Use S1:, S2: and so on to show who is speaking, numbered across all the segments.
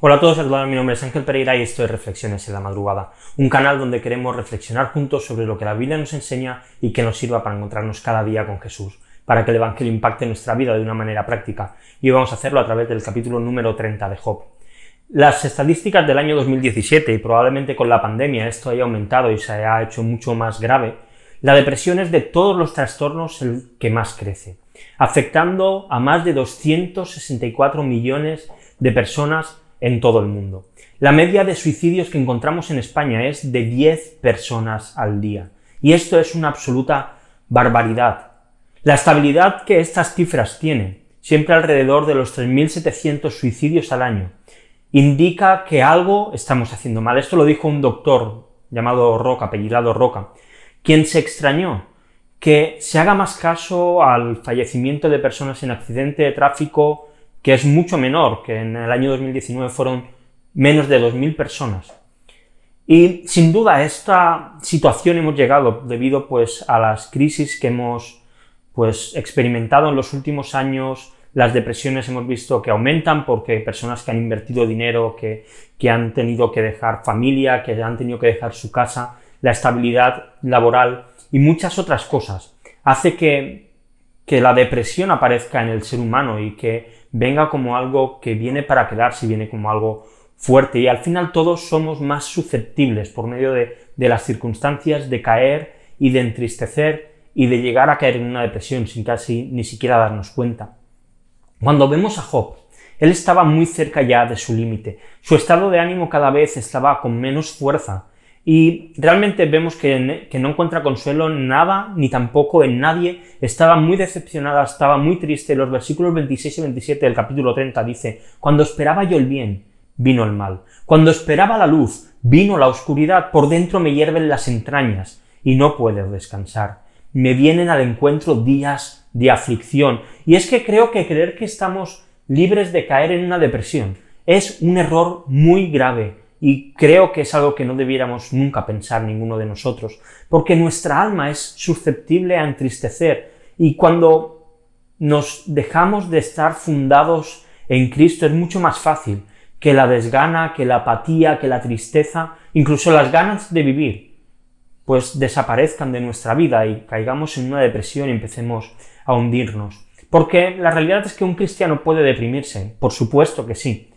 S1: Hola a todos, mi nombre es Ángel Pereira y esto es Reflexiones en la Madrugada, un canal donde queremos reflexionar juntos sobre lo que la Biblia nos enseña y que nos sirva para encontrarnos cada día con Jesús, para que el Evangelio impacte nuestra vida de una manera práctica. Y hoy vamos a hacerlo a través del capítulo número 30 de Job. Las estadísticas del año 2017, y probablemente con la pandemia esto haya aumentado y se haya hecho mucho más grave, la depresión es de todos los trastornos el que más crece, afectando a más de 264 millones de personas en todo el mundo. La media de suicidios que encontramos en España es de 10 personas al día. Y esto es una absoluta barbaridad. La estabilidad que estas cifras tienen, siempre alrededor de los 3.700 suicidios al año, indica que algo estamos haciendo mal. Esto lo dijo un doctor llamado Roca, apellidado Roca, quien se extrañó que se haga más caso al fallecimiento de personas en accidente de tráfico que es mucho menor, que en el año 2019 fueron menos de 2.000 personas. Y sin duda a esta situación hemos llegado debido pues a las crisis que hemos pues experimentado en los últimos años, las depresiones hemos visto que aumentan porque personas que han invertido dinero, que, que han tenido que dejar familia, que han tenido que dejar su casa, la estabilidad laboral y muchas otras cosas, hace que, que la depresión aparezca en el ser humano y que venga como algo que viene para quedarse, viene como algo fuerte y al final todos somos más susceptibles por medio de, las circunstancias de caer y de entristecer y de llegar a caer en una depresión sin casi ni siquiera darnos cuenta. Cuando vemos a Job, él estaba muy cerca ya de su límite, su estado de ánimo cada vez estaba con menos fuerza, y realmente vemos que, no encuentra consuelo en nada, ni tampoco en nadie. Estaba muy decepcionada, estaba muy triste. Los versículos 26 y 27 del capítulo 30 dice, Cuando esperaba yo el bien, vino el mal. Cuando esperaba la luz, vino la oscuridad. Por dentro me hierven las entrañas y no puedo descansar. Me vienen al encuentro días de aflicción. Y es que creo que creer que estamos libres de caer en una depresión es un error muy grave y creo que es algo que no debiéramos nunca pensar ninguno de nosotros, porque nuestra alma es susceptible a entristecer y cuando nos dejamos de estar fundados en Cristo es mucho más fácil que la desgana, que la apatía, que la tristeza, incluso las ganas de vivir, pues desaparezcan de nuestra vida y caigamos en una depresión y empecemos a hundirnos. Porque la realidad es que un cristiano puede deprimirse, por supuesto que sí,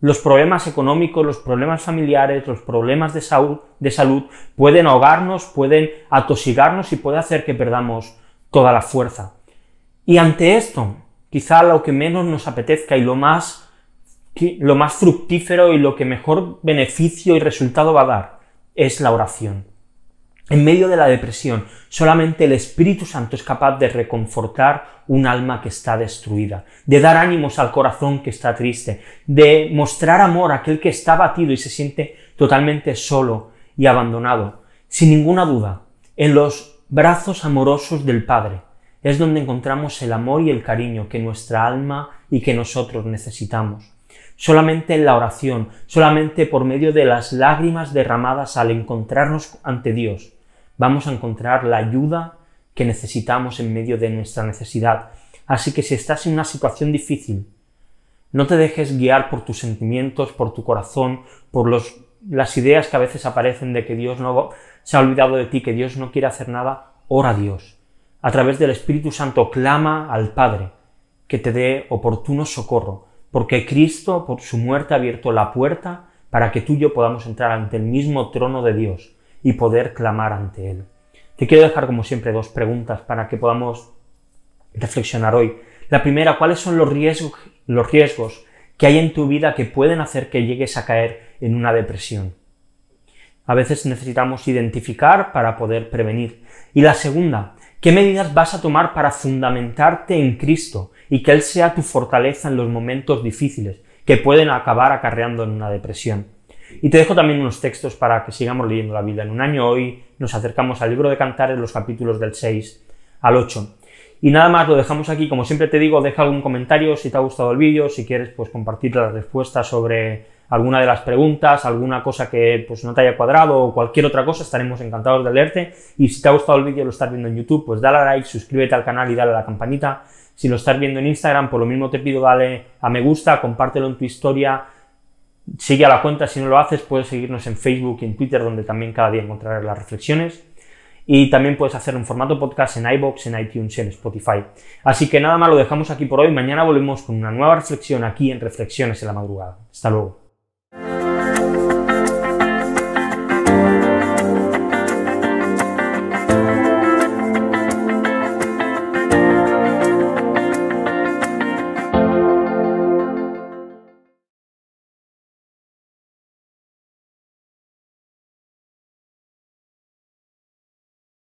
S1: los problemas económicos, los problemas familiares, los problemas de salud, de salud pueden ahogarnos, pueden atosigarnos y puede hacer que perdamos toda la fuerza. Y ante esto, quizá lo que menos nos apetezca y lo más, lo más fructífero y lo que mejor beneficio y resultado va a dar es la oración. En medio de la depresión, solamente el Espíritu Santo es capaz de reconfortar un alma que está destruida, de dar ánimos al corazón que está triste, de mostrar amor a aquel que está batido y se siente totalmente solo y abandonado. Sin ninguna duda, en los brazos amorosos del Padre es donde encontramos el amor y el cariño que nuestra alma y que nosotros necesitamos. Solamente en la oración, solamente por medio de las lágrimas derramadas al encontrarnos ante Dios, vamos a encontrar la ayuda que necesitamos en medio de nuestra necesidad. Así que si estás en una situación difícil, no te dejes guiar por tus sentimientos, por tu corazón, por las ideas que a veces aparecen de que Dios no se ha olvidado de ti, que Dios no quiere hacer nada. Ora a Dios. A través del Espíritu Santo clama al Padre que te dé oportuno socorro, porque Cristo por su muerte ha abierto la puerta para que tú y yo podamos entrar ante el mismo trono de Dios y poder clamar ante Él. Te quiero dejar como siempre dos preguntas para que podamos reflexionar hoy. La primera, ¿cuáles son los riesgos, los riesgos que hay en tu vida que pueden hacer que llegues a caer en una depresión? A veces necesitamos identificar para poder prevenir. Y la segunda, ¿qué medidas vas a tomar para fundamentarte en Cristo y que Él sea tu fortaleza en los momentos difíciles que pueden acabar acarreando en una depresión? Y te dejo también unos textos para que sigamos leyendo la Biblia. En un año hoy nos acercamos al libro de Cantares, los capítulos del 6 al 8. Y nada más, lo dejamos aquí. Como siempre te digo, deja algún comentario si te ha gustado el vídeo, si quieres pues compartir las respuestas sobre alguna de las preguntas, alguna cosa que pues no te haya cuadrado o cualquier otra cosa, estaremos encantados de leerte. Y si te ha gustado el vídeo lo estás viendo en YouTube, pues dale a like, suscríbete al canal y dale a la campanita. Si lo estás viendo en Instagram, por lo mismo te pido dale a me gusta, compártelo en tu historia, Sigue a la cuenta si no lo haces, puedes seguirnos en Facebook y en Twitter, donde también cada día encontrarás las reflexiones. Y también puedes hacer un formato podcast en iBox, en iTunes en Spotify. Así que nada más lo dejamos aquí por hoy. Mañana volvemos con una nueva reflexión aquí en Reflexiones en la madrugada. Hasta luego.